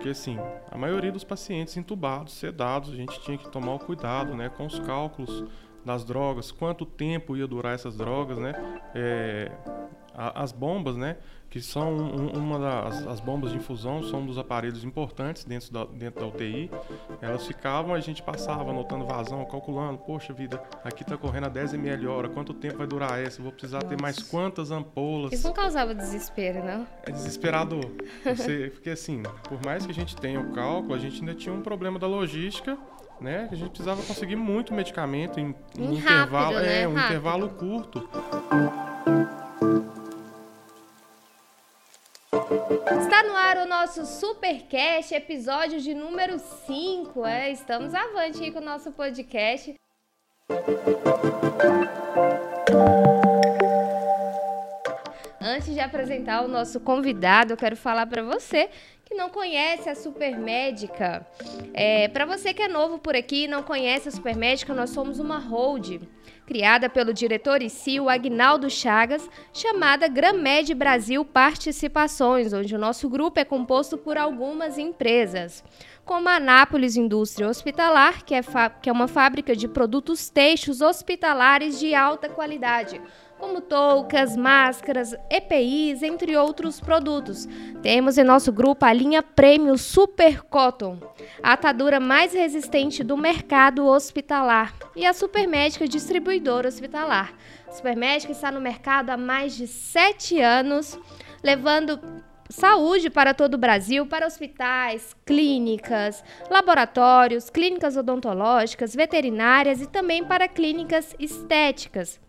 porque assim, a maioria dos pacientes entubados, sedados, a gente tinha que tomar o cuidado, né, com os cálculos das drogas, quanto tempo ia durar essas drogas, né? É, as bombas, né? Que são uma das as bombas de infusão, são um dos aparelhos importantes dentro da, dentro da UTI. Elas ficavam, a gente passava anotando vazão, calculando, poxa vida, aqui está correndo a 10 ml hora, quanto tempo vai durar essa? vou precisar Nossa. ter mais quantas ampolas? Isso não causava desespero, não? É desesperador. Você, porque assim, por mais que a gente tenha o cálculo, a gente ainda tinha um problema da logística né? A gente precisava conseguir muito medicamento em, em um rápido, intervalo, né? é, um rápido. intervalo curto. Está no ar o nosso Supercast, episódio de número 5. É, estamos avante aí com o nosso podcast. Antes de apresentar o nosso convidado, eu quero falar para você que não conhece a Supermédica. É, para você que é novo por aqui e não conhece a Supermédica, nós somos uma hold criada pelo diretor e CEO Agnaldo Chagas, chamada Gramed Brasil Participações, onde o nosso grupo é composto por algumas empresas, como a Anápolis Indústria Hospitalar, que é, que é uma fábrica de produtos textos hospitalares de alta qualidade, como toucas, máscaras, EPIs, entre outros produtos. Temos em nosso grupo a linha Prêmio Super Cotton, a atadura mais resistente do mercado hospitalar, e a Supermédica Distribuidora Hospitalar. A Supermédica está no mercado há mais de sete anos, levando saúde para todo o Brasil, para hospitais, clínicas, laboratórios, clínicas odontológicas, veterinárias e também para clínicas estéticas.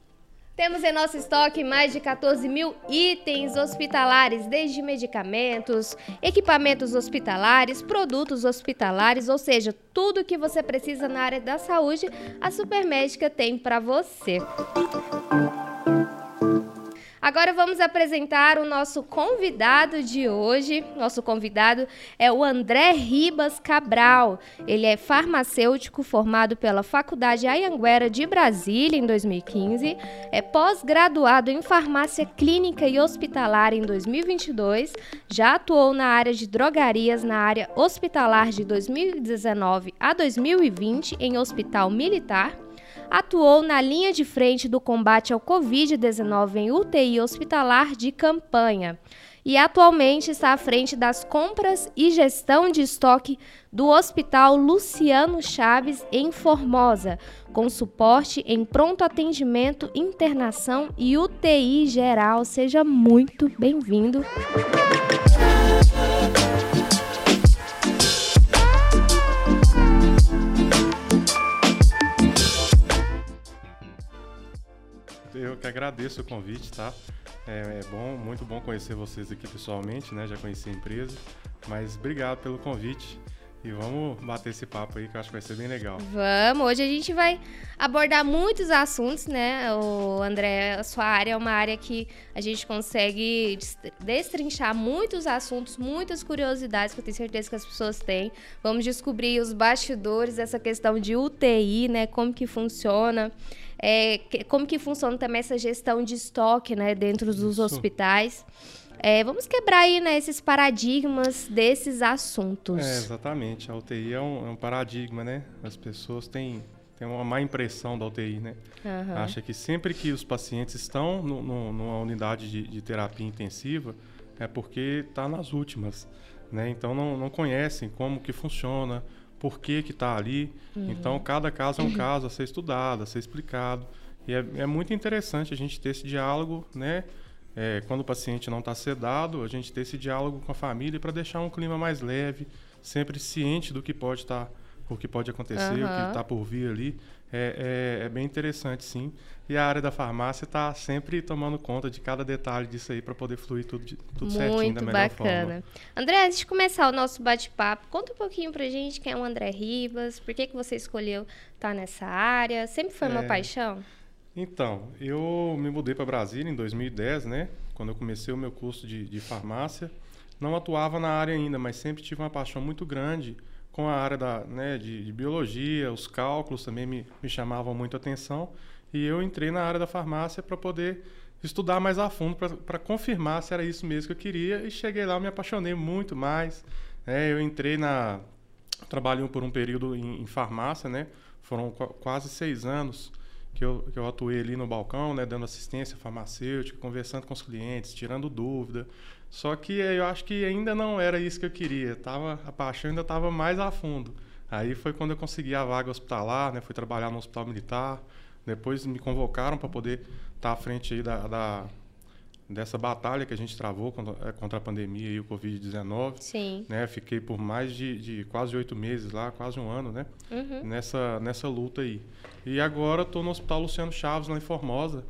Temos em nosso estoque mais de 14 mil itens hospitalares, desde medicamentos, equipamentos hospitalares, produtos hospitalares, ou seja, tudo que você precisa na área da saúde, a Supermédica tem para você. Agora vamos apresentar o nosso convidado de hoje. Nosso convidado é o André Ribas Cabral. Ele é farmacêutico formado pela Faculdade Ayanguera de Brasília em 2015, é pós-graduado em farmácia clínica e hospitalar em 2022, já atuou na área de drogarias na área hospitalar de 2019 a 2020 em hospital militar atuou na linha de frente do combate ao Covid-19 em UTI hospitalar de campanha e atualmente está à frente das compras e gestão de estoque do Hospital Luciano Chaves em Formosa, com suporte em pronto atendimento, internação e UTI geral. Seja muito bem-vindo. Eu que agradeço o convite, tá? É, é, bom, muito bom conhecer vocês aqui pessoalmente, né? Já conheci a empresa, mas obrigado pelo convite. E vamos bater esse papo aí que eu acho que vai ser bem legal. Vamos, hoje a gente vai abordar muitos assuntos, né? O André, a sua área é uma área que a gente consegue destrinchar muitos assuntos, muitas curiosidades que eu tenho certeza que as pessoas têm. Vamos descobrir os bastidores dessa questão de UTI, né? Como que funciona é, como que funciona também essa gestão de estoque né, dentro dos Isso. hospitais. É, vamos quebrar aí né, esses paradigmas desses assuntos. É, exatamente. A UTI é um, é um, paradigma, né? As pessoas têm, têm uma má impressão da UTI, né? Uhum. Acha que sempre que os pacientes estão no, no, numa unidade de, de, terapia intensiva é porque está nas últimas, né? Então não, não conhecem como que funciona, por que que está ali. Uhum. Então, cada caso é um caso a ser estudado, a ser explicado. E é, é muito interessante a gente ter esse diálogo, né? É, quando o paciente não está sedado, a gente ter esse diálogo com a família para deixar um clima mais leve, sempre ciente do que pode estar, tá, o que pode acontecer, uhum. o que está por vir ali. É, é, é, bem interessante, sim. E a área da farmácia está sempre tomando conta de cada detalhe disso aí para poder fluir tudo, tudo Muito certinho da melhor bacana. forma. André, antes de começar o nosso bate-papo, conta um pouquinho para gente quem é o André Ribas, por que, que você escolheu estar tá nessa área? Sempre foi uma é... paixão? Então, eu me mudei para Brasília em 2010, né? Quando eu comecei o meu curso de, de farmácia. Não atuava na área ainda, mas sempre tive uma paixão muito grande com a área da, né, de, de, biologia, os cálculos também me, me chamavam muito atenção. E eu entrei na área da farmácia para poder estudar mais a fundo, para confirmar se era isso mesmo que eu queria. E cheguei lá, me apaixonei muito mais. É, eu entrei na... Trabalhei por um período em, em farmácia, né? Foram qu quase seis anos que eu, que eu atuei ali no balcão, né? Dando assistência farmacêutica, conversando com os clientes, tirando dúvida. Só que eu acho que ainda não era isso que eu queria. Tava, a paixão ainda estava mais a fundo. Aí foi quando eu consegui a vaga hospitalar, né? Fui trabalhar no hospital militar. Depois me convocaram para poder estar tá à frente da, da, dessa batalha que a gente travou contra, é, contra a pandemia e o Covid-19. Sim. Né? Fiquei por mais de, de quase oito meses lá, quase um ano, né? Uhum. Nessa, nessa luta aí. E agora estou no Hospital Luciano Chaves, lá em Formosa,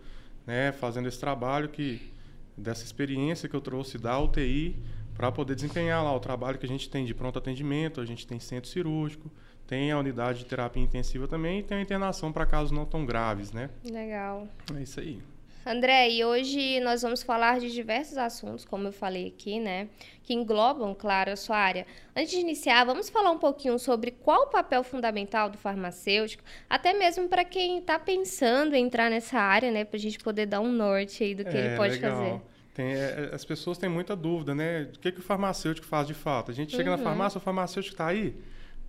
né? Fazendo esse trabalho que dessa experiência que eu trouxe da UTI para poder desempenhar lá o trabalho que a gente tem de pronto atendimento, a gente tem centro cirúrgico, tem a unidade de terapia intensiva também e tem a internação para casos não tão graves, né? Legal. É isso aí. André, e hoje nós vamos falar de diversos assuntos, como eu falei aqui, né? Que englobam, claro, a sua área. Antes de iniciar, vamos falar um pouquinho sobre qual o papel fundamental do farmacêutico, até mesmo para quem está pensando em entrar nessa área, né? Para a gente poder dar um norte aí do que é, ele pode legal. fazer. Tem, é, é, as pessoas têm muita dúvida, né? O que, que o farmacêutico faz de fato? A gente chega uhum. na farmácia, o farmacêutico está aí?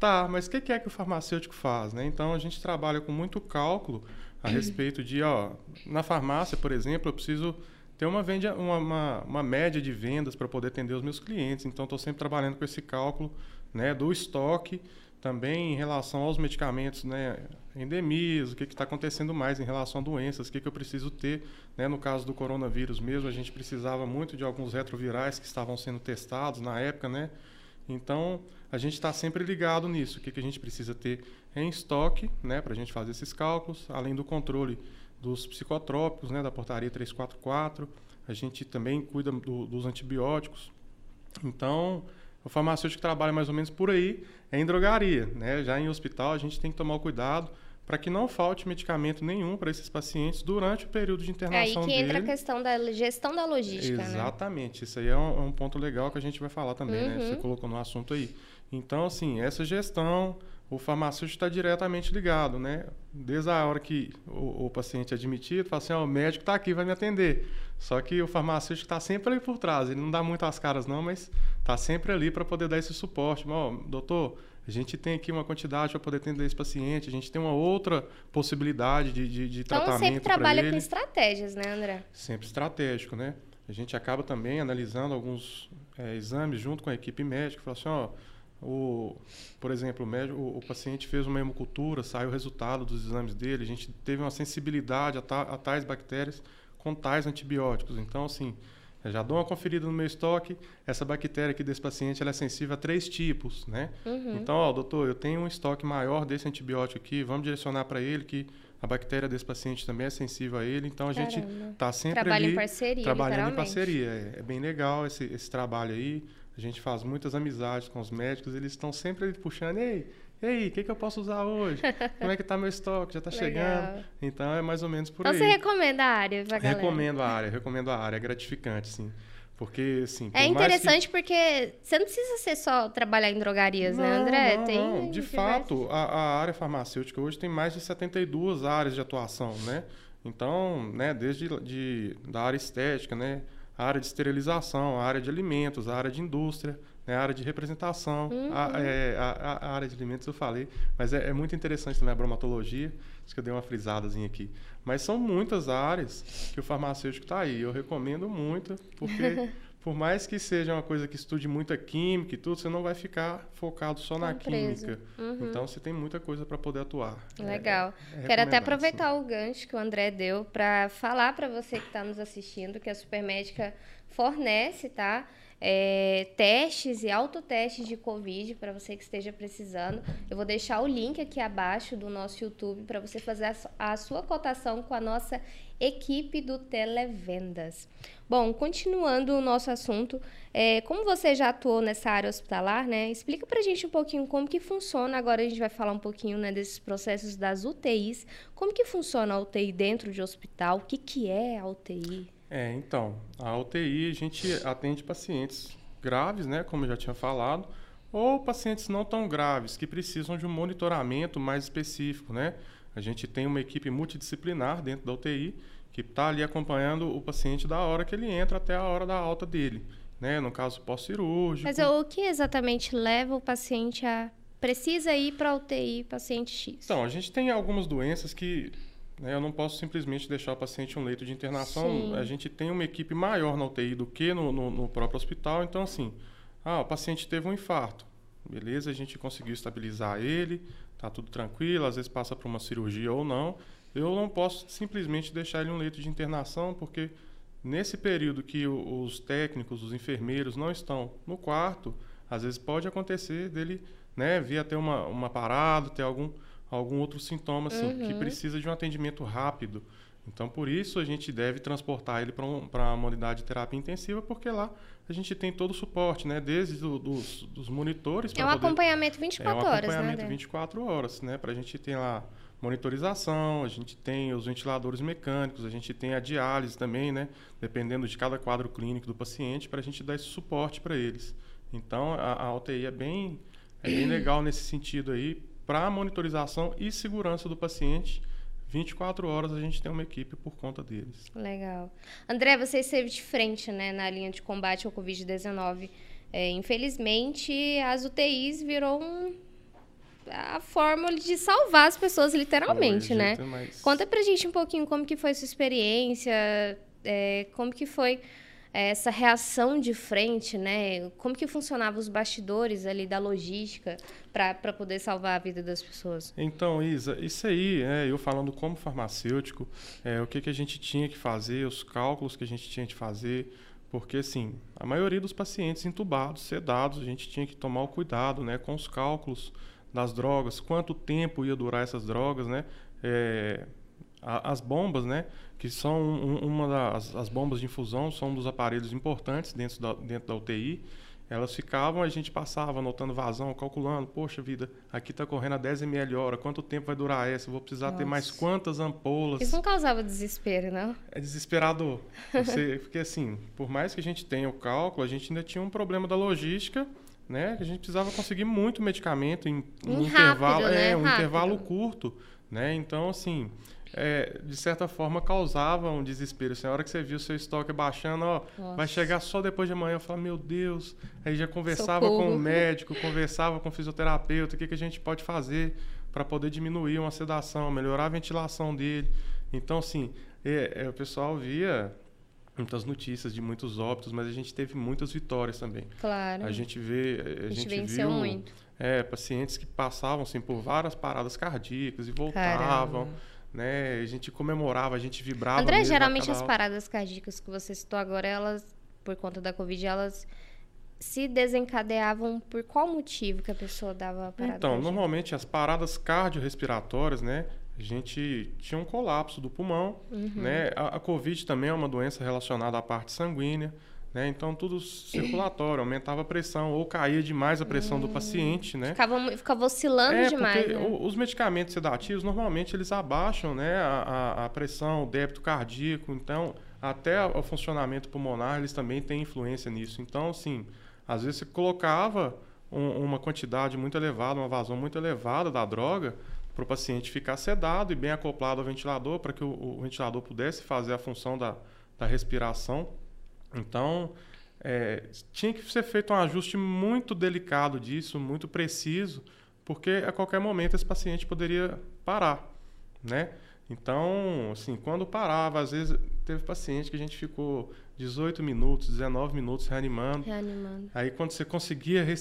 Tá, mas o que, que é que o farmacêutico faz? Né? Então, a gente trabalha com muito cálculo a respeito de, ó, na farmácia, por exemplo, eu preciso ter uma, venda, uma, uma, uma média de vendas para poder atender os meus clientes. Então, estou sempre trabalhando com esse cálculo né, do estoque, também em relação aos medicamentos, né, endemias, o que está acontecendo mais em relação a doenças, o que, que eu preciso ter. Né? No caso do coronavírus mesmo, a gente precisava muito de alguns retrovirais que estavam sendo testados na época, né? Então, a gente está sempre ligado nisso. O que, que a gente precisa ter em estoque, né, para a gente fazer esses cálculos, além do controle dos psicotrópicos, né, da portaria 344. A gente também cuida do, dos antibióticos. Então, o farmacêutico trabalha mais ou menos por aí, é em drogaria. Né? Já em hospital, a gente tem que tomar cuidado para que não falte medicamento nenhum para esses pacientes durante o período de internação dele. Aí que entra dele. a questão da gestão da logística, né? Exatamente. Né? Isso aí é um, é um, ponto legal que a gente vai falar também, uhum. né? Você colocou no assunto aí. Então, assim, essa gestão, o farmacêutico está diretamente ligado, né? Desde a hora que o, o paciente é admitido, fala assim, oh, o médico está aqui, vai me atender. Só que o farmacêutico está sempre ali por trás. Ele não dá muito as caras não, mas está sempre ali para poder dar esse suporte. Oh, doutor, a gente tem aqui uma quantidade para poder atender esse paciente, a gente tem uma outra possibilidade de, de, de então, tratamento Então, sempre trabalha com estratégias, né, André? Sempre estratégico, né? A gente acaba também analisando alguns é, exames junto com a equipe médica, fala assim, ó, o, por exemplo, o, médico, o, o, paciente fez uma hemocultura, saiu o resultado dos exames dele, a gente teve uma sensibilidade a, ta, a tais bactérias com tais antibióticos. Então, assim, eu já dou uma conferida no meu estoque. Essa bactéria aqui desse paciente ela é sensível a três tipos, né? Uhum. Então, ó, doutor, eu tenho um estoque maior desse antibiótico aqui, vamos direcionar para ele que a bactéria desse paciente também é sensível a ele. Então, a Caramba. gente está sempre Trabalha ali... em parceria, Trabalhando em parceria. É, é, bem legal esse, esse trabalho aí. A gente faz muitas amizades com os médicos, eles estão sempre ali puxando, ei, e aí, o que, que eu posso usar hoje? Como é que está meu estoque? Já está chegando? Então é mais ou menos por então, aí. Você recomenda a área pra galera? Recomendo a área, recomendo a área. É gratificante, sim. Porque, assim. É interessante que... porque você não precisa ser só trabalhar em drogarias, não, né, André? Não, tem não. De fato, a, a, área farmacêutica hoje tem mais de 72 áreas de atuação, né? Então, né, desde de, da área estética, né? A área de esterilização, a área de alimentos, a área de indústria né, a área de representação, uhum. a, é, a, a, área de alimentos eu falei, mas é, é, muito interessante também a bromatologia, acho que eu dei uma frisadazinha aqui. Mas são muitas áreas que o farmacêutico está aí, eu recomendo muito, porque por mais que seja uma coisa que estude muita química e tudo, você não vai ficar focado só na química. Uhum. Então você tem muita coisa para poder atuar. É, Legal. É, é Quero até aproveitar sim. o gancho que o André deu para falar para você que está nos assistindo que a Supermédica fornece, tá? É, testes e autotestes de Covid para você que esteja precisando. Eu vou deixar o link aqui abaixo do nosso YouTube para você fazer a, a sua cotação com a nossa equipe do Televendas. Bom, continuando o nosso assunto, é, como você já atuou nessa área hospitalar, né? Explica para a gente um pouquinho como que funciona. Agora a gente vai falar um pouquinho né, desses processos das UTIs. Como que funciona a UTI dentro de hospital? O que, que é a UTI? É, então, a UTI a gente atende pacientes graves, né, como eu já tinha falado, ou pacientes não tão graves, que precisam de um monitoramento mais específico, né? A gente tem uma equipe multidisciplinar dentro da UTI que está ali acompanhando o paciente da hora que ele entra até a hora da alta dele. né? No caso pós-cirúrgico. Mas o que exatamente leva o paciente a precisa ir para a UTI paciente X? Então, a gente tem algumas doenças que eu não posso simplesmente deixar o paciente em um leito de internação. Sim. A gente tem uma equipe maior na UTI do que no, no, no próprio hospital. Então, assim, ah, o paciente teve um infarto. Beleza, a gente conseguiu estabilizar ele, tá tudo tranquilo, às vezes passa por uma cirurgia ou não. Eu não posso simplesmente deixar ele em um leito de internação, porque nesse período que os técnicos, os enfermeiros não estão no quarto, às vezes pode acontecer dele né, vir a ter uma, uma parada, ter algum, algum outro sintoma assim, uhum. que precisa de um atendimento rápido. Então, por isso, a gente deve transportar ele para um, uma unidade de terapia intensiva, porque lá a gente tem todo o suporte, né? Desde do, dos, dos monitores... É um poder, acompanhamento 24 horas, né? É um acompanhamento né? 24 horas, né? Para a gente ter lá monitorização, a gente tem os ventiladores mecânicos, a gente tem a diálise também, né? Dependendo de cada quadro clínico do paciente, para a gente dar esse suporte para eles. Então, a, a UTI é bem, é bem legal nesse sentido aí, para monitorização e segurança do paciente 24 horas a gente tem uma equipe por conta deles. Legal. André, você esteve de frente né, na linha de combate ao Covid-19. É, infelizmente, as UTIs virou um, a fórmula de salvar as pessoas, literalmente, né? Mais... Conta pra gente um pouquinho como que foi sua experiência, é, como que foi essa reação de frente, né? Como que funcionavam os bastidores ali da logística para poder salvar a vida das pessoas? Então, Isa, isso aí, é, eu falando como farmacêutico, é, o que, que a gente tinha que fazer, os cálculos que a gente tinha que fazer, porque assim, a maioria dos pacientes entubados, sedados, a gente tinha que tomar o cuidado, né, com os cálculos das drogas, quanto tempo ia durar essas drogas, né? É, as bombas, né, que são uma das as bombas de infusão, são um dos aparelhos importantes dentro da, dentro da UTI. Elas ficavam, a gente passava anotando vazão, calculando, poxa vida, aqui está correndo a 10 ml hora, quanto tempo vai durar essa? Vou precisar Nossa. ter mais quantas ampolas? Isso não causava desespero, não? É desesperador. Você, porque assim, por mais que a gente tenha o cálculo, a gente ainda tinha um problema da logística, né? Que a gente precisava conseguir muito medicamento em um, um intervalo, rápido, é, né? um rápido. intervalo curto, né? Então, assim, é, de certa forma, causava um desespero. Assim, a hora que você viu o seu estoque baixando, ó, vai chegar só depois de amanhã. Eu falava, meu Deus. Aí já conversava Socorro. com o médico, conversava com o fisioterapeuta, o que, que a gente pode fazer para poder diminuir uma sedação, melhorar a ventilação dele. Então, assim, é, é, o pessoal via muitas notícias de muitos óbitos, mas a gente teve muitas vitórias também. Claro. A gente vê, a, a gente, gente viu muito. É, pacientes que passavam assim por várias paradas cardíacas e voltavam. Caramba né? A gente comemorava, a gente vibrava. André, geralmente as paradas cardíacas que você citou agora, elas, por conta da Covid, elas se desencadeavam por qual motivo que a pessoa dava a parada? Então, cardíaca? normalmente as paradas cardiorrespiratórias, né? A gente tinha um colapso do pulmão, uhum. né? A, a Covid também é uma doença relacionada à parte sanguínea. Né? Então, tudo circulatório, aumentava a pressão ou caía demais a pressão hum, do paciente. Né? Ficava, ficava oscilando é, demais. Porque né? os medicamentos sedativos, normalmente, eles abaixam né, a, a, a, pressão, o débito cardíaco. Então, até o funcionamento pulmonar, eles também têm influência nisso. Então, assim, às vezes você colocava um, uma quantidade muito elevada, uma vazão muito elevada da droga, para o paciente ficar sedado e bem acoplado ao ventilador, para que o, o ventilador pudesse fazer a função da, da respiração então, é, tinha que ser feito um ajuste muito delicado disso, muito preciso, porque a qualquer momento esse paciente poderia parar, né? Então, assim, quando parava, às vezes teve paciente que a gente ficou 18 minutos, 19 minutos reanimando. Reanimando. Aí quando você conseguia é, é,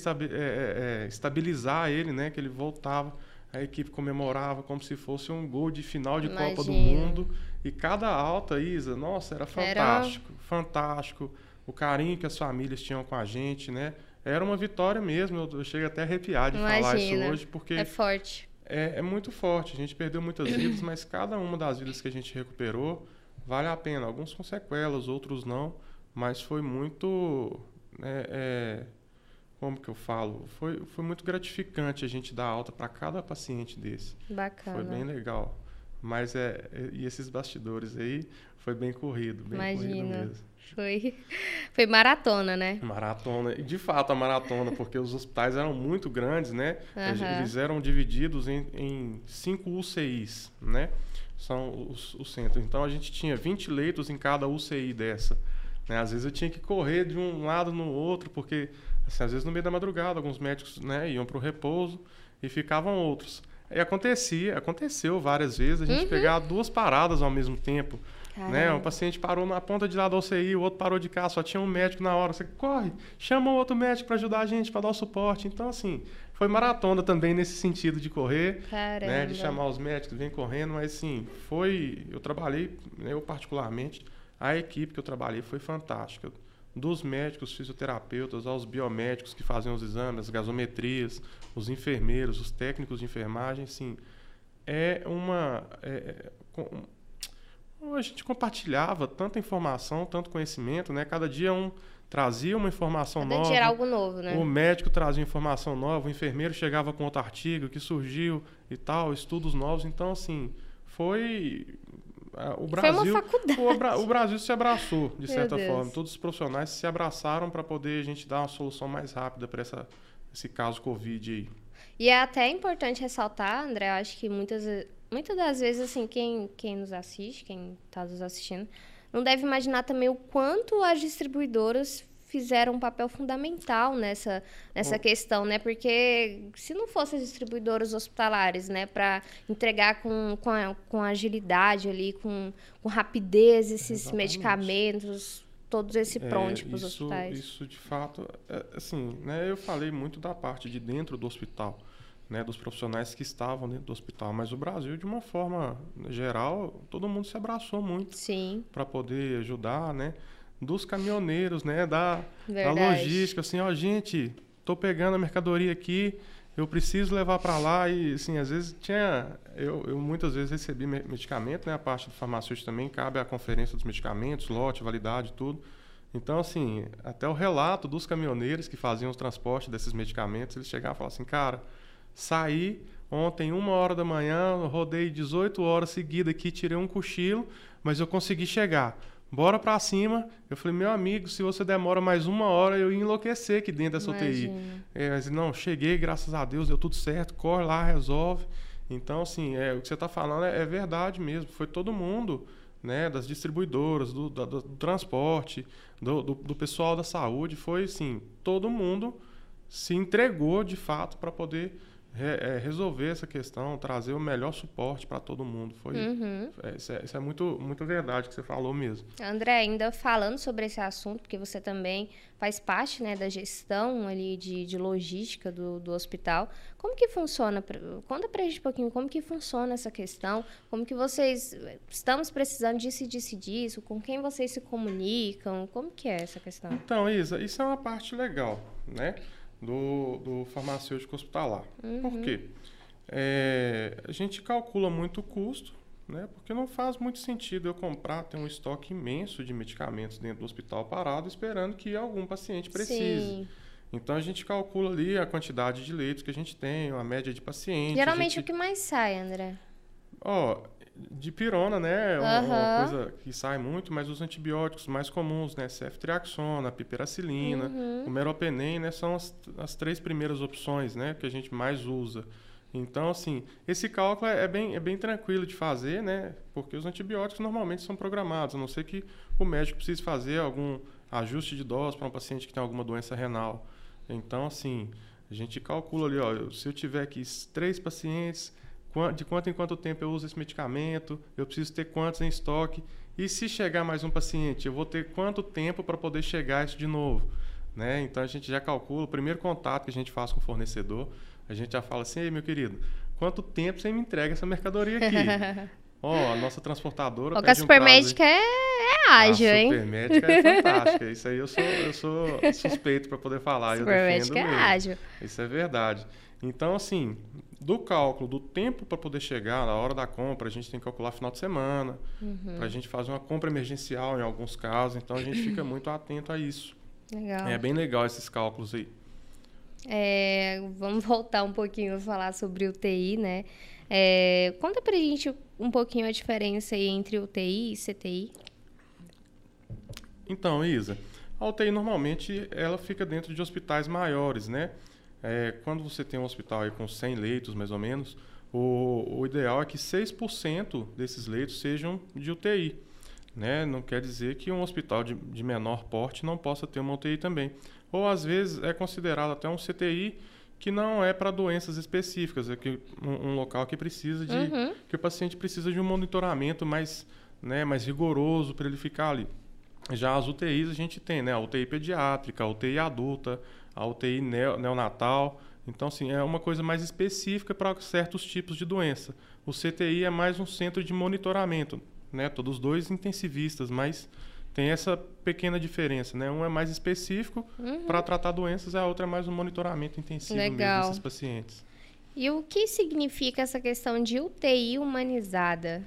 é, estabilizar ele, né, que ele voltava, a equipe comemorava como se fosse um gol de final de Imagina. Copa do Mundo. E cada alta, Isa, nossa, era fantástico, era... fantástico. O carinho que as famílias tinham com a gente, né? Era uma vitória mesmo. Eu, eu chego até a arrepiar de Imagina. falar isso hoje, porque. É forte. É, é muito forte. A gente perdeu muitas vidas, mas cada uma das vidas que a gente recuperou vale a pena. Alguns com sequelas, outros não. Mas foi muito. É, é, como que eu falo? Foi, foi muito gratificante a gente dar alta para cada paciente desse. Bacana. Foi bem legal. Mas é, e esses bastidores aí foi bem corrido, bem Imagina. corrido mesmo. Foi, foi maratona, né? Maratona. E de fato a maratona, porque os hospitais eram muito grandes, né? Uhum. Eles eram divididos em, em cinco UCIs, né? São os, os centros. Então a gente tinha 20 leitos em cada UCI dessa. Né? Às vezes eu tinha que correr de um lado no outro, porque assim, às vezes no meio da madrugada alguns médicos né, iam para o repouso e ficavam outros. E acontecia, aconteceu várias vezes a gente uhum. pegar duas paradas ao mesmo tempo. Né? Um paciente parou na ponta de lá da UCI, o outro parou de cá, só tinha um médico na hora. Você corre, chama o outro médico para ajudar a gente, para dar o suporte. Então, assim, foi maratona também nesse sentido de correr, né? de chamar os médicos, vem correndo, mas sim, foi. Eu trabalhei, eu particularmente, a equipe que eu trabalhei foi fantástica. Dos médicos, fisioterapeutas, aos biomédicos que faziam os exames, as gasometrias, os enfermeiros, os técnicos de enfermagem, sim, é uma. É, a gente compartilhava tanta informação, tanto conhecimento, né? Cada dia um trazia uma informação Cada nova. Dia era algo novo, né? O médico trazia informação nova, o enfermeiro chegava com outro artigo que surgiu e tal, estudos novos. Então, assim, foi o Brasil, foi uma faculdade. O, o Brasil se abraçou, de certa forma. Todos os profissionais se abraçaram para poder a gente dar uma solução mais rápida para esse caso Covid aí. E é até importante ressaltar, André, eu acho que muitas muitas das vezes, assim, quem, quem nos assiste, quem está nos assistindo, não deve imaginar também o quanto as distribuidoras fizeram um papel fundamental nessa, nessa oh. questão, né? Porque se não fossem as distribuidoras hospitalares, né, para entregar com, com, com agilidade ali, com, com rapidez esses Exatamente. medicamentos, todos esse pronto é, para os hospitais. Isso, de fato, é, assim, né, eu falei muito da parte de dentro do hospital né, dos profissionais que estavam dentro do hospital. Mas o Brasil, de uma forma geral, todo mundo se abraçou muito para poder ajudar, né? Dos caminhoneiros, né? Da, da logística, assim, ó, gente, tô pegando a mercadoria aqui, eu preciso levar para lá e, assim, às vezes tinha... Eu, eu muitas vezes recebi medicamento, né? A parte do farmacêutico também cabe a conferência dos medicamentos, lote, validade, tudo. Então, assim, até o relato dos caminhoneiros que faziam o transporte desses medicamentos, eles chegavam e falavam assim, cara, Saí ontem, uma hora da manhã, rodei 18 horas seguidas aqui, tirei um cochilo, mas eu consegui chegar. Bora para cima. Eu falei, meu amigo, se você demora mais uma hora, eu ia enlouquecer aqui dentro dessa UTI. É, mas não, cheguei, graças a Deus, deu tudo certo, corre lá, resolve. Então, assim, é, o que você está falando é, é, verdade mesmo. Foi todo mundo, né, das distribuidoras, do, do, do transporte, do, do, do pessoal da saúde, foi, assim, todo mundo se entregou de fato para poder é, resolver essa questão, trazer o melhor suporte para todo mundo. Foi, uhum. é, isso, é, isso, é, muito, muito verdade que você falou mesmo. André, ainda falando sobre esse assunto, porque você também faz parte né, da gestão ali de, de logística do, do hospital, como que funciona? Conta para a gente um pouquinho como que funciona essa questão, como que vocês estamos precisando disso e disso e disso, com quem vocês se comunicam, como que é essa questão? Então, Isa, isso é uma parte legal, né? Do, do farmacêutico hospitalar. Uhum. Por quê? É, a gente calcula muito o custo, né? Porque não faz muito sentido eu comprar, ter um estoque imenso de medicamentos dentro do hospital parado, esperando que algum paciente precise. Sim. Então a gente calcula ali a quantidade de leitos que a gente tem, a média de pacientes. Geralmente gente... o que mais sai, André? Ó, de pirona, né? Uhum. Uma, coisa que sai muito, mas os antibióticos mais comuns, né? Ceftriaxona, piperacilina, uhum. o meropenem, né? São as, as três primeiras opções, né? Que a gente mais usa. Então, assim, esse cálculo é bem, é bem tranquilo de fazer, né? Porque os antibióticos normalmente são programados, a não ser que o médico precise fazer algum ajuste de dose para um paciente que tem alguma doença renal. Então, assim, a gente calcula ali, ó, se eu tiver aqui três pacientes de quanto em quanto tempo eu uso esse medicamento, eu preciso ter quantos em estoque, e se chegar mais um paciente, eu vou ter quanto tempo para poder chegar isso de novo. Né? Então a gente já calcula, o primeiro contato que a gente faz com o fornecedor, a gente já fala assim, Ei, meu querido, quanto tempo você me entrega essa mercadoria aqui? Ó, oh, a nossa transportadora. Porque a supermédica um é, é ágil, a hein? A supermédica é fantástica. Isso aí eu sou, eu sou suspeito para poder falar. Supermédica é ágil. Isso é verdade. Então, assim, do cálculo do tempo para poder chegar na hora da compra, a gente tem que calcular final de semana, uhum. para a gente fazer uma compra emergencial em alguns casos, então a gente fica muito atento a isso. Legal. É bem legal esses cálculos aí. É, vamos voltar um pouquinho a falar sobre UTI, né? É, conta pra gente um pouquinho a diferença aí entre UTI e CTI. Então, Isa, a UTI normalmente ela fica dentro de hospitais maiores, né? é, quando você tem um hospital aí com 100 leitos, mais ou menos, o, o ideal é que 6% desses leitos sejam de UTI. Né? Não quer dizer que um hospital de, de menor porte não possa ter uma UTI também. Ou às vezes é considerado até um CTI que não é para doenças específicas, é que um, um, local que precisa de uhum. que o paciente precisa de um monitoramento mais, né, mais rigoroso para ele ficar ali. Já as UTIs a gente tem, né, a UTI pediátrica, a UTI adulta, a UTI neonatal. Então, assim, é uma coisa mais específica para certos tipos de doença. O CTI é mais um centro de monitoramento, né? Todos dois intensivistas, mas tem essa pequena diferença, né? Um é mais específico uhum. para tratar doenças, a outra é mais um monitoramento intensivo Legal. mesmo desses pacientes. E o que significa essa questão de UTI humanizada?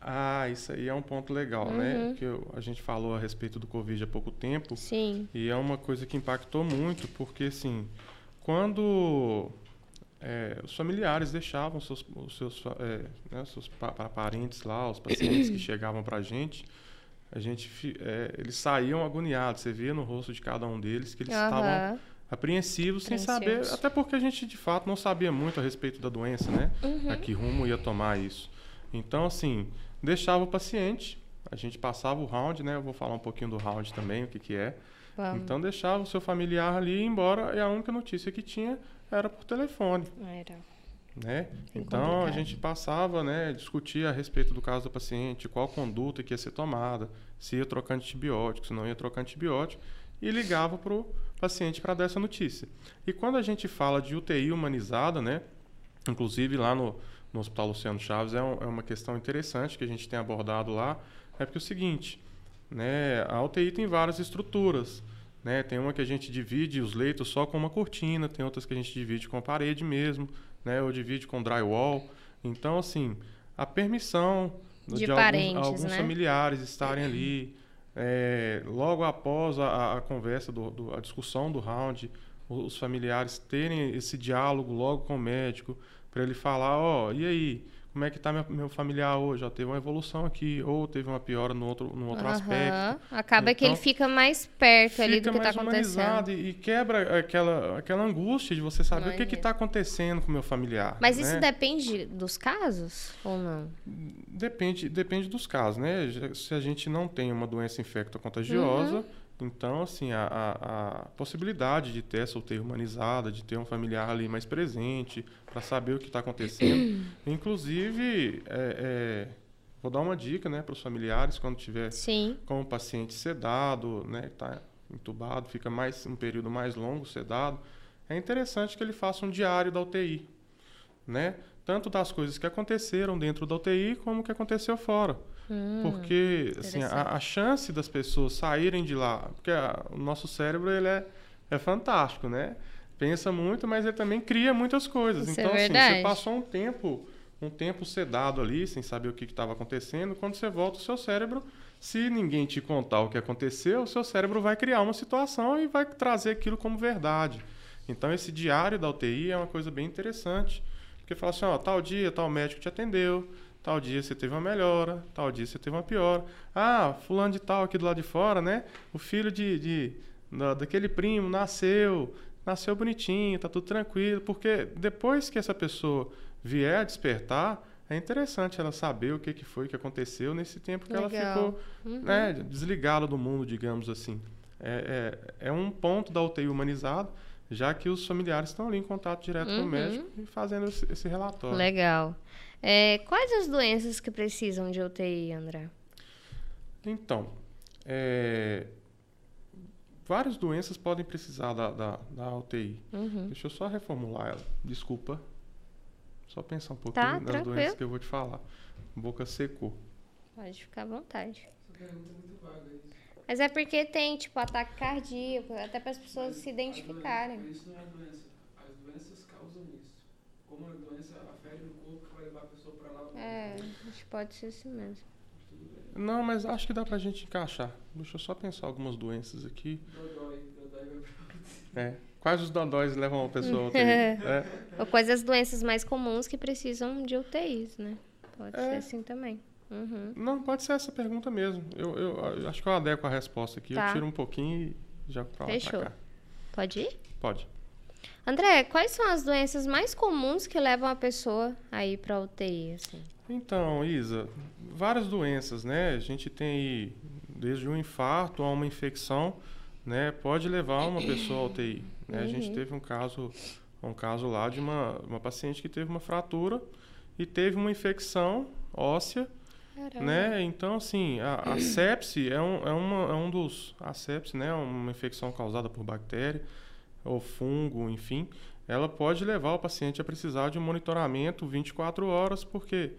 Ah, isso aí é um ponto legal, né? uhum. né? Que eu, a gente falou a respeito do Covid há pouco tempo. Sim. E é uma coisa que impactou muito, porque assim, quando é, os familiares deixavam seus, os seus, é, né, seus pa parentes lá, os pacientes que chegavam para a gente, a gente é, eles saíam agoniados. Você via no rosto de cada um deles que eles uhum. estavam apreensivos, sem saber, até porque a gente de fato não sabia muito a respeito da doença, né? Uhum. A que rumo ia tomar isso. Então, assim, deixava o paciente, a gente passava o round, né? Eu vou falar um pouquinho do round também, o que, que é. Vamos. Então, deixava o seu familiar ali embora e a única notícia que tinha era por telefone. Era. Né? Então complicado. a gente passava, né, discutia a respeito do caso do paciente, qual conduta que ia ser tomada, se ia trocar antibiótico, se não ia trocar antibiótico, e ligava para o paciente para dar essa notícia. E quando a gente fala de UTI humanizada, né, inclusive lá no, no Hospital Luciano Chaves é, um, é uma questão interessante que a gente tem abordado lá, é porque é o seguinte, né, a UTI tem várias estruturas. Né? Tem uma que a gente divide os leitos só com uma cortina, tem outras que a gente divide com a parede mesmo, né? ou divide com drywall. Então, assim, a permissão de, de parentes, alguns, alguns né? familiares estarem ali, é, logo após a, a conversa, do, do, a discussão do round, os familiares terem esse diálogo logo com o médico, para ele falar, ó, oh, e aí, como é que está meu, familiar hoje? Já teve uma evolução aqui, ou teve uma piora no outro, no outro uhum. aspecto. Acaba então, que ele então, fica mais perto fica ali do que está acontecendo. E, e quebra aquela, aquela angústia de você saber o que está acontecendo com o meu familiar. Mas né? isso depende dos casos ou não? Depende, depende dos casos, né? Se a gente não tem uma doença infecto-contagiosa, uhum. Então, assim, a, a, a, possibilidade de ter UTI humanizada, de ter um familiar ali mais presente, para saber o que está acontecendo. Inclusive, é, é, vou dar uma dica né, para os familiares, quando tiver Sim. com o paciente sedado, né, está entubado, fica mais um período mais longo sedado, é interessante que ele faça um diário da UTI. Né? Tanto das coisas que aconteceram dentro da UTI, como o que aconteceu fora. Hum, porque assim, a, a, chance das pessoas saírem de lá, porque a, o nosso cérebro ele é, é fantástico, né? Pensa muito, mas ele também cria muitas coisas. Isso então, é assim, você passou um tempo, um tempo sedado ali, sem saber o que estava acontecendo. Quando você volta, o seu cérebro, se ninguém te contar o que aconteceu, o seu cérebro vai criar uma situação e vai trazer aquilo como verdade. Então, esse diário da UTI é uma coisa bem interessante. Porque fala assim, ó, tal dia, tal médico te atendeu, Tal dia você teve uma melhora, tal dia você teve uma piora. Ah, fulano de tal aqui do lado de fora, né? O filho de, de daquele primo nasceu, nasceu bonitinho, tá tudo tranquilo. Porque depois que essa pessoa vier a despertar, é interessante ela saber o que, que foi que aconteceu nesse tempo que Legal. ela ficou uhum. né, desligada do mundo, digamos assim. É, é, é, um ponto da UTI humanizado, já que os familiares estão ali em contato direto uhum. com o uhum. médico e fazendo esse, esse relatório. Legal. É, quais as doenças que precisam de UTI, André? Então, é, várias doenças podem precisar da, da, da UTI. Uhum. Deixa eu só reformular ela. Desculpa. Só pensar um pouquinho tá, das tranquilo. doenças que eu vou te falar. Boca secou. Pode ficar à vontade. Mas é porque tem, tipo, ataque cardíaco, até para as pessoas se identificarem. Isso não é doença. As doenças causam isso. Como a doença afeta o corpo, é, acho que pode ser assim mesmo. Não, mas acho que dá pra gente encaixar. Deixa eu só pensar algumas doenças aqui. Dodói, dodói É. Quais os dodóis levam a pessoa a UTI? é. Ou quais as doenças mais comuns que precisam de UTIs, né? Pode é. ser assim também. Uhum. Não, pode ser essa pergunta mesmo. Eu, eu, acho que eu adequo a resposta aqui. Tá. Eu tiro um pouquinho e já pra Fechou. Pra Pode ir? Pode. André, quais são as doenças mais comuns que levam a pessoa a ir para UTI? Assim? Então, Isa, várias doenças, né? A gente tem aí desde um infarto a uma infecção, né? Pode levar uma pessoa ao UTI. Né? Uhum. A gente uhum. teve um caso, um caso lá de uma, uma paciente que teve uma fratura e teve uma infecção óssea, Caramba. né? Então, assim, a, a sepse é um, é, uma, é um dos... A sepse, né? Uma infecção causada por bactéria ou fungo, enfim. Ela pode levar o paciente a precisar de um monitoramento 24 horas, porque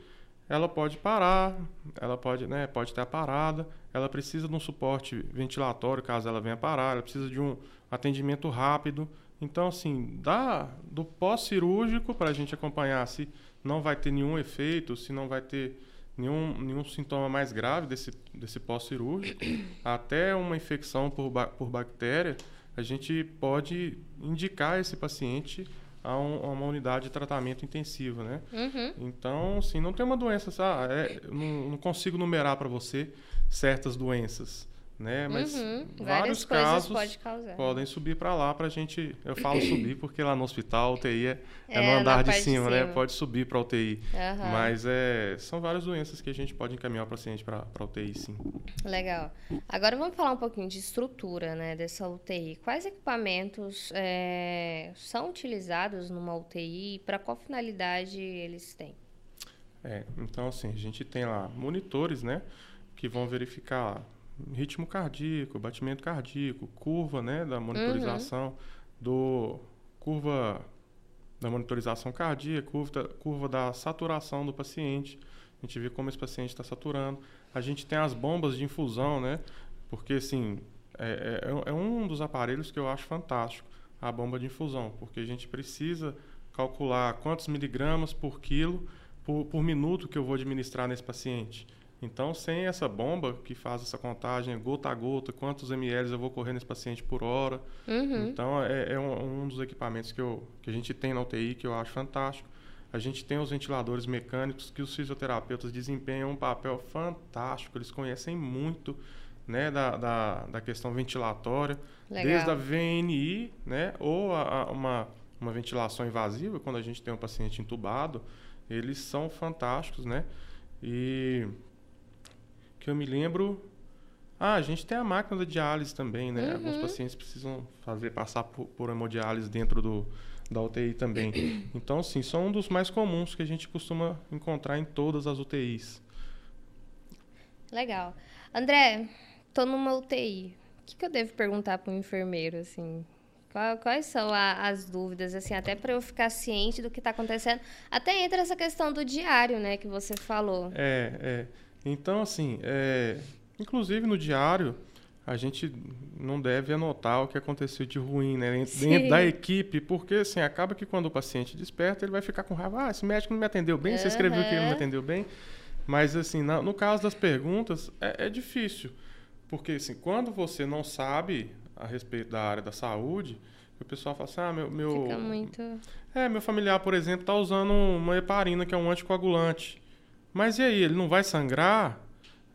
ela pode parar, ela pode, né, pode ter a parada, ela precisa de um suporte ventilatório caso ela venha parar, ela precisa de um atendimento rápido. Então, assim, dá do pós-cirúrgico para a gente acompanhar se não vai ter nenhum efeito, se não vai ter nenhum, nenhum sintoma mais grave desse, desse pós-cirúrgico, até uma infecção por, por bactéria, a gente pode indicar esse paciente a, um, a, uma unidade de tratamento intensivo, né? Uhum. Então, assim, não tem uma doença, ah, é, não, não consigo numerar para você certas doenças né? Mas uhum, vários casos pode podem subir para lá para a gente. Eu falo subir porque lá no hospital a UTI é, é, é no andar de cima, de cima, né? Pode subir para UTI. Uhum. Mas é, são várias doenças que a gente pode encaminhar o paciente para a UTI, sim. Legal. Agora vamos falar um pouquinho de estrutura, né? Dessa UTI. Quais equipamentos é, são utilizados numa UTI? Para qual finalidade eles têm? É, então assim a gente tem lá monitores, né? Que vão verificar ritmo cardíaco, batimento cardíaco, curva, né, da monitorização uhum. do curva da monitorização cardíaca, curva da, curva da saturação do paciente. A gente vê como esse paciente está saturando. A gente tem as bombas de infusão, né? Porque assim é, é, é um dos aparelhos que eu acho fantástico, a bomba de infusão, porque a gente precisa calcular quantos miligramas por quilo por, por minuto que eu vou administrar nesse paciente. Então, sem essa bomba que faz essa contagem gota a gota, quantos ml eu vou correr nesse paciente por hora. Uhum. Então, é, é um, um, dos equipamentos que, eu, que a gente tem na UTI que eu acho fantástico. A gente tem os ventiladores mecânicos que os fisioterapeutas desempenham um papel fantástico. Eles conhecem muito né, da, da, da questão ventilatória, Legal. desde a VNI né, ou a, a uma, uma ventilação invasiva, quando a gente tem um paciente entubado. Eles são fantásticos, né? E que eu me lembro. Ah, a gente tem a máquina da diálise também, né? Uhum. Alguns pacientes precisam fazer passar por, por hemodiálise dentro do, da UTI também. Então, sim, são um dos mais comuns que a gente costuma encontrar em todas as UTIs. Legal. André, tô numa UTI. O que, que eu devo perguntar para um enfermeiro, assim? Quais são a, as dúvidas, assim, até para eu ficar ciente do que está acontecendo? Até entra essa questão do diário, né, que você falou. É, é. Então, assim, é, inclusive no diário, a gente não deve anotar o que aconteceu de ruim né, dentro Sim. da equipe, porque assim, acaba que quando o paciente desperta, ele vai ficar com raiva. Ah, esse médico não me atendeu bem, uhum. você escreveu que ele não me atendeu bem. Mas, assim, na, no caso das perguntas, é, é, difícil. Porque, assim, quando você não sabe a respeito da área da saúde, o pessoal fala assim, ah, meu... meu Fica muito... É, meu familiar, por exemplo, está usando uma heparina, que é um anticoagulante. Mas e aí, ele não vai sangrar?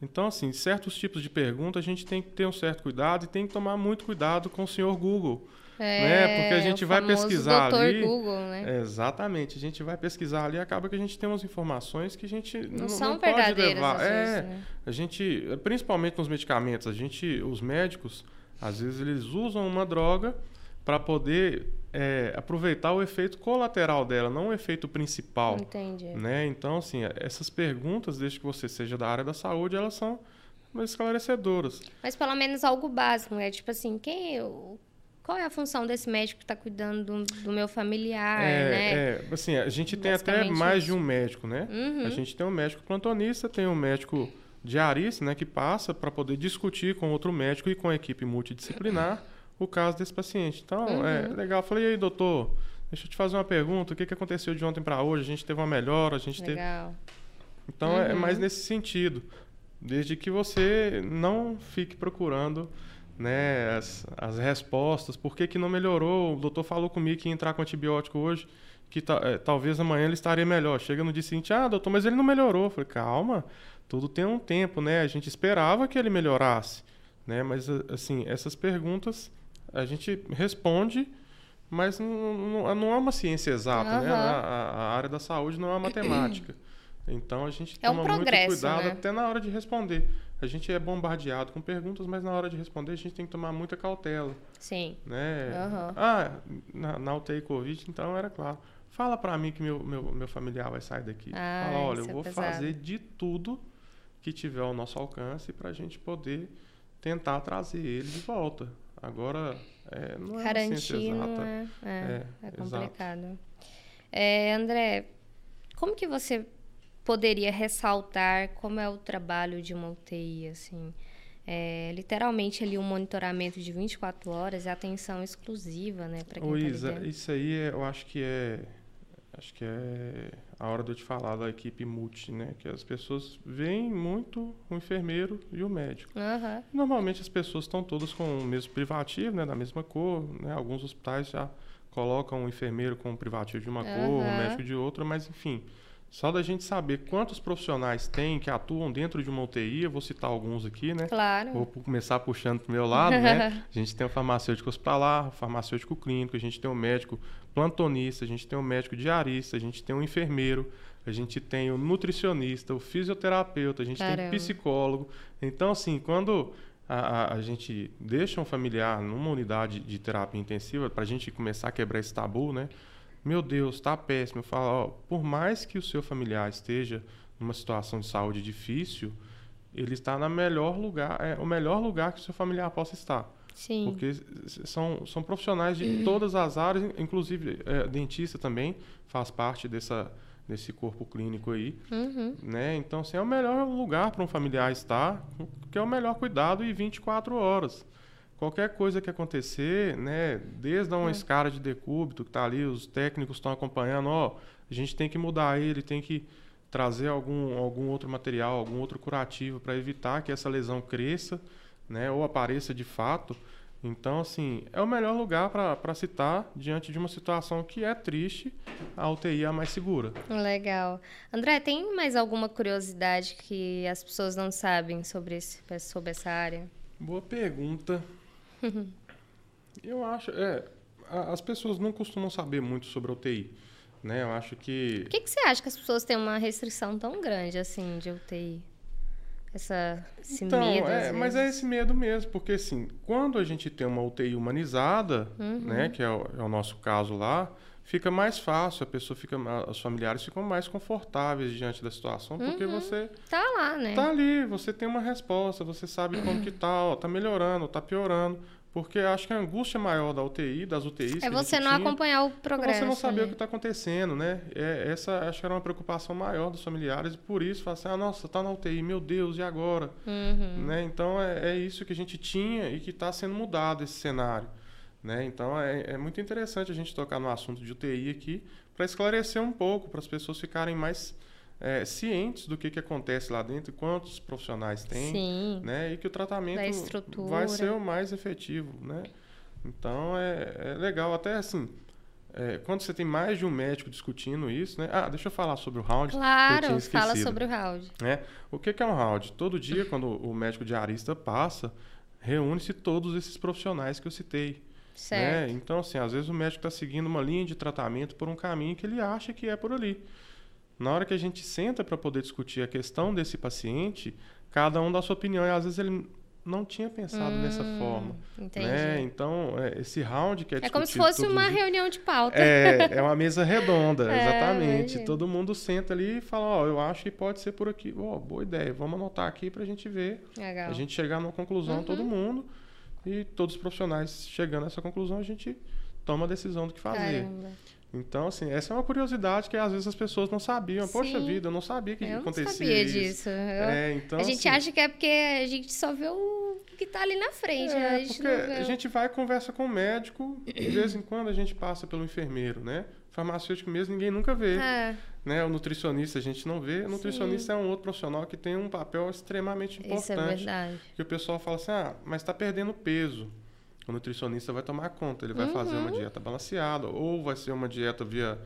Então, assim, certos tipos de perguntas a gente tem que ter um certo cuidado e tem que tomar muito cuidado com o senhor Google. É, né? Porque a gente vai pesquisar ali. Google, né? Exatamente. A gente vai pesquisar ali acaba que a gente tem umas informações que a gente não, não, são não pode levar. É, vezes, né? a gente, principalmente nos medicamentos, a gente, os médicos, às vezes eles usam uma droga para poder é, aproveitar o efeito colateral dela, não o efeito principal. Entendi. Né? Então, assim, essas perguntas, desde que você seja da área da saúde, elas são esclarecedoras. Mas pelo menos algo básico, né? Tipo assim, quem eu, qual é a função desse médico que está cuidando do, do, meu familiar, é, né? É, assim, a gente tem até mais isso. de um médico, né? Uhum. A gente tem um médico plantonista, tem um médico diarista, né, que passa para poder discutir com outro médico e com a equipe multidisciplinar o caso desse paciente. Então, uhum. é legal. Eu falei, e aí, doutor, deixa eu te fazer uma pergunta. O que, que aconteceu de ontem para hoje? A gente teve uma melhora, a gente legal. teve... Então, uhum. é mais nesse sentido. Desde que você não fique procurando né, as, as respostas. Por que, que não melhorou? O doutor falou comigo que ia entrar com antibiótico hoje, que é, talvez amanhã ele estaria melhor. Chega no dia seguinte, ah, doutor, mas ele não melhorou. Eu falei, calma, tudo tem um tempo, né? A gente esperava que ele melhorasse, né? Mas, assim, essas perguntas a gente responde, mas não, não, não é uma ciência exata, uhum. né? A, a, área da saúde não é uma matemática. Então a gente é um toma muito cuidado né? até na hora de responder. A gente é bombardeado com perguntas, mas na hora de responder a gente tem que tomar muita cautela. Sim. Né? Uhum. Ah, na, na UTI Covid, então era claro. Fala para mim que meu, meu, meu familiar vai sair daqui. Ah, Fala, olha, eu é vou fazer de tudo que tiver ao nosso alcance para a gente poder tentar trazer ele de volta. Agora, é, não é Garantir uma ciência exata. não é, é, É, é complicado. André, como que você poderia ressaltar como é o trabalho de uma UTI, assim? É, literalmente ali um monitoramento de 24 horas e atenção exclusiva, né, para quem Ô, tá Isa, isso aí eu acho que é acho que é a hora de eu te falar da equipe multi, né? Que as pessoas veem muito o enfermeiro e o médico. Aham. Normalmente as pessoas estão todas com o mesmo privativo, né? Da mesma cor, né? Alguns hospitais já colocam o enfermeiro com o privativo de uma cor, o médico de outra, mas enfim. Só da gente saber quantos profissionais tem que atuam dentro de uma UTI, eu vou citar alguns aqui, né? Claro. Vou começar puxando pro meu lado, né? A gente tem o farmacêutico hospitalar, o farmacêutico clínico, a gente tem o médico plantonista, a gente tem o médico diarista, a gente tem o enfermeiro, a gente tem o nutricionista, o fisioterapeuta, a gente tem Caramba. o psicólogo. Então, assim, quando a, a- a gente deixa um familiar numa unidade de terapia intensiva, para a gente começar a quebrar esse tabu, né? Meu Deus, tá péssimo. Eu falo, ó, por mais que o seu familiar esteja numa situação de saúde difícil, ele está na melhor lugar, é o melhor lugar que o seu familiar possa estar. Sim. Porque são, são profissionais de todas as áreas, inclusive é, dentista também faz parte dessa, desse corpo clínico aí. Uhum. Né? Então, assim, é o melhor lugar para um familiar estar, que é o melhor cuidado e 24 horas. Qualquer coisa que acontecer, né, desde uma escara de decúbito que está ali, os técnicos estão acompanhando, ó, a gente tem que mudar ele, tem que trazer algum, algum outro material, algum outro curativo para evitar que essa lesão cresça, né, ou apareça de fato. Então, assim, é o melhor lugar para se estar diante de uma situação que é triste, a UTI é a mais segura. Legal. André, tem mais alguma curiosidade que as pessoas não sabem sobre, esse, sobre essa área? Boa pergunta. Eu acho, é, as pessoas não costumam saber muito sobre a UTI, né? Eu acho que Por que, que você acha que as pessoas têm uma restrição tão grande assim de UTI? Essa, esse então, medo, é, mas é esse medo mesmo, porque assim, quando a gente tem uma UTI humanizada, Uhum. né, que é o, é o nosso caso lá, fica mais fácil, a pessoa fica, os familiares ficam mais confortáveis diante da situação, porque Uhum. você Tá lá, né? Tá ali, você tem uma resposta, você sabe como que tá, ó, tá melhorando, tá piorando. Porque acho que a angústia maior da UTI, das UTIs. é você não tinha, acompanhar o é progresso. você não saber o ali. que está acontecendo, né? É, essa acho que era uma preocupação maior dos familiares, e por isso, fala assim, ah, nossa, tá na UTI, meu Deus, e agora? Uhum. Né? Então é, é isso que a gente tinha e que está sendo mudado esse cenário. Né? Então é, é muito interessante a gente tocar no assunto de UTI aqui para esclarecer um pouco, para as pessoas ficarem mais é, cientes do que, que acontece lá dentro, quantos profissionais tem, Sim. né? E que o tratamento vai ser o mais efetivo, né? Então é, é legal, até assim, é, quando você tem mais de um médico discutindo isso, né? Ah, deixa eu falar sobre o round. Claro, fala sobre o round. né? O que, que é um round? Todo dia, quando o médico diarista passa, reúne-se todos esses profissionais que eu citei. Né? Certo. Então, assim, às vezes o médico está seguindo uma linha de tratamento por um caminho que ele acha que é por ali. Na hora que a gente senta para poder discutir a questão desse paciente, cada um dá sua opinião e às vezes ele não tinha pensado nessa Hum, forma. Entendi. Né? Então, é, esse round que é É como se fosse uma os dias- reunião de pauta. é, é uma mesa redonda, É, exatamente. Todo mundo senta ali e fala, ó, eu acho que pode ser por aqui. Ó, boa ideia, vamos anotar aqui pra gente ver. Legal. A gente chegar numa conclusão, Uhum. todo mundo. E todos os profissionais chegando a essa conclusão, a gente toma a decisão do que fazer. Caramba. Então, assim, essa é uma curiosidade que às vezes as pessoas não sabiam. Poxa Sim. vida, eu não sabia que Eu não acontecia sabia isso. disso. Eu- É, então, a gente assim, acha que é porque a gente só vê o que tá ali na frente. né? É, A gente não a gente vai e conversa com o médico, de vez em quando a gente passa pelo enfermeiro, né? Farmacêutico mesmo, ninguém nunca vê. É, Né? O nutricionista a gente não vê. O nutricionista é um outro profissional que tem um papel extremamente isso é importante. verdade. que o pessoal fala assim, ah, mas está perdendo peso. O nutricionista vai tomar conta, ele vai fazer Uhum. uma dieta balanceada, ou vai ser uma dieta via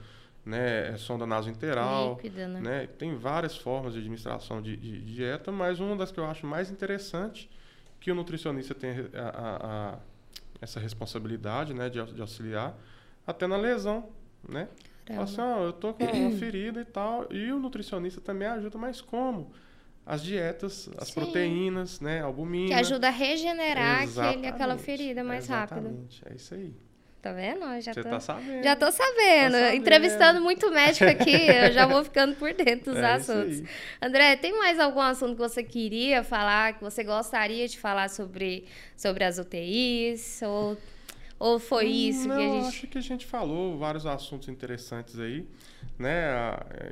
né, sonda nasointeral. Líquida, né? Né? Tem várias formas de administração de, de dieta, mas uma das que eu acho mais interessante que o nutricionista tem a- a- a- essa responsabilidade né, de, de auxiliar, até na lesão, né? Fala assim, oh, eu tô com uma ferida e tal. E o nutricionista também ajuda, mas como? As dietas, as Sim. proteínas, né? Albumina. Que ajuda a regenerar aquele, aquela ferida mais Exatamente. rápido. É isso aí. Tá vendo? Já Você tô, tá sabendo. Já tô sabendo. Tá sabendo. Entrevistando muito médico aqui, eu já vou ficando por dentro dos é assuntos. André, tem mais algum assunto que você queria falar, que você gostaria de falar sobre, sobre as UTIs? Ou, ou foi isso Não, que a gente. acho que a gente falou vários assuntos interessantes aí. Né,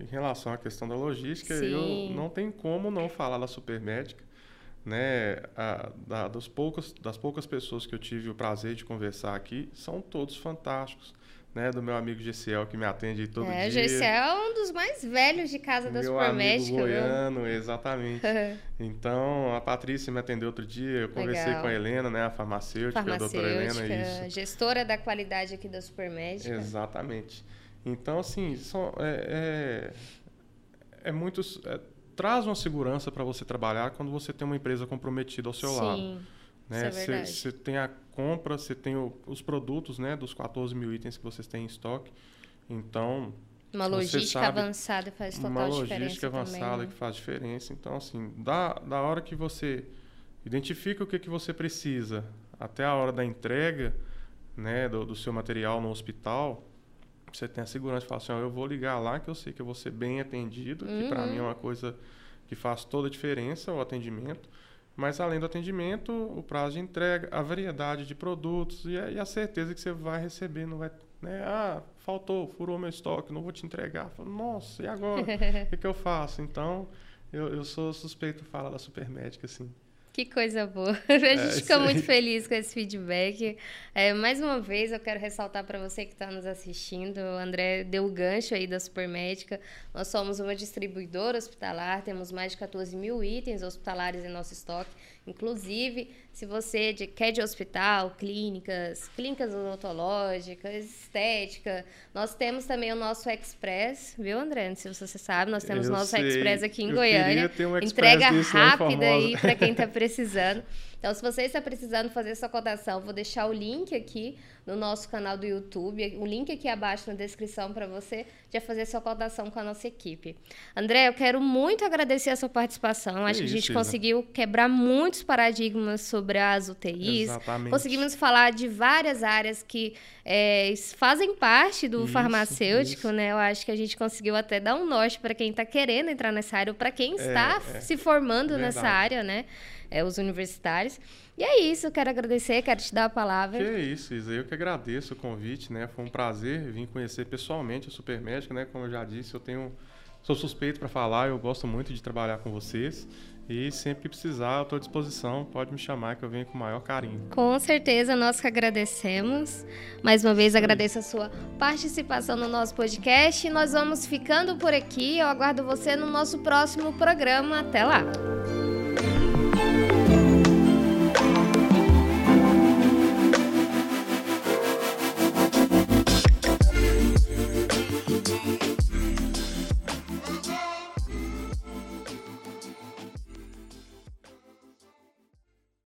em relação à questão da logística, Sim. eu não tem como não falar da Supermédica né, a, da, das, poucas, das poucas pessoas que eu tive o prazer de conversar aqui, são todos fantásticos. Né, do meu amigo Gessiel, que me atende todo é, dia. É, Gessiel é um dos mais velhos de casa da Supermédica. Meu amigo goiano, exatamente. então, a Patrícia me atendeu outro dia, eu conversei Legal. com a Helena, né, a farmacêutica, farmacêutica, a doutora Helena. Isso. gestora da qualidade aqui da Supermédica. Exatamente. Então, assim, são, é, é, é muitos... É, traz uma segurança para você trabalhar quando você tem uma empresa comprometida ao seu Sim, lado. Né? Você é tem a compra, você tem o, os produtos né, dos 14 mil itens que vocês têm em estoque. Então. Uma logística sabe, avançada faz total diferença. Uma logística avançada também, né? que faz diferença. Então, assim, da, da hora que você identifica o que, que você precisa até a hora da entrega né, do, do seu material no hospital, você tem a segurança de falar assim, ó, eu vou ligar lá que eu sei que eu vou ser bem atendido, uhum. que para mim é uma coisa que faz toda a diferença, o atendimento. Mas além do atendimento, o prazo de entrega, a variedade de produtos e a, e a certeza que você vai receber, não vai, né? Ah, faltou, furou meu estoque, não vou te entregar. Nossa, e agora? o que, que eu faço? Então, eu, eu sou suspeito de falar da Supermédica, assim. Que coisa boa. A gente é, fica muito feliz com esse feedback. É, mais uma vez, eu quero ressaltar para você que está nos assistindo, o André deu o gancho aí da Supermédica. Nós somos uma distribuidora hospitalar, temos mais de 14 mil itens hospitalares em nosso estoque. Inclusive, se você de, quer de hospital, clínicas, clínicas odontológicas, estética, nós temos também o nosso Express, viu, André? Se você sabe, nós temos o nosso sei. Express aqui em Eu Goiânia. Um Entrega rápida aí para quem está precisando. Então, se você está precisando fazer sua cotação, vou deixar o link aqui no nosso canal do YouTube, o link aqui abaixo na descrição para você já fazer sua cotação com a nossa equipe. André, eu quero muito agradecer a sua participação. Acho que a gente conseguiu quebrar muitos paradigmas sobre as UTIs. Exatamente. Conseguimos falar de várias áreas que é, fazem parte do isso, farmacêutico, isso. né? Eu acho que a gente conseguiu até dar um norte para quem está querendo entrar nessa área ou para quem é, está é, se formando verdade. nessa área, né? É, os universitários. E é isso, quero agradecer, quero te dar a palavra. Que é isso, Isa. Eu que agradeço o convite, né? Foi um prazer vir conhecer pessoalmente a Supermédica, né? Como eu já disse, eu tenho sou suspeito para falar, eu gosto muito de trabalhar com vocês. E sempre que precisar, eu estou à disposição. Pode me chamar que eu venho com o maior carinho. Com certeza, nós que agradecemos. Mais uma vez, Sim. agradeço a sua participação no nosso podcast. Nós vamos ficando por aqui. Eu aguardo você no nosso próximo programa. Até lá!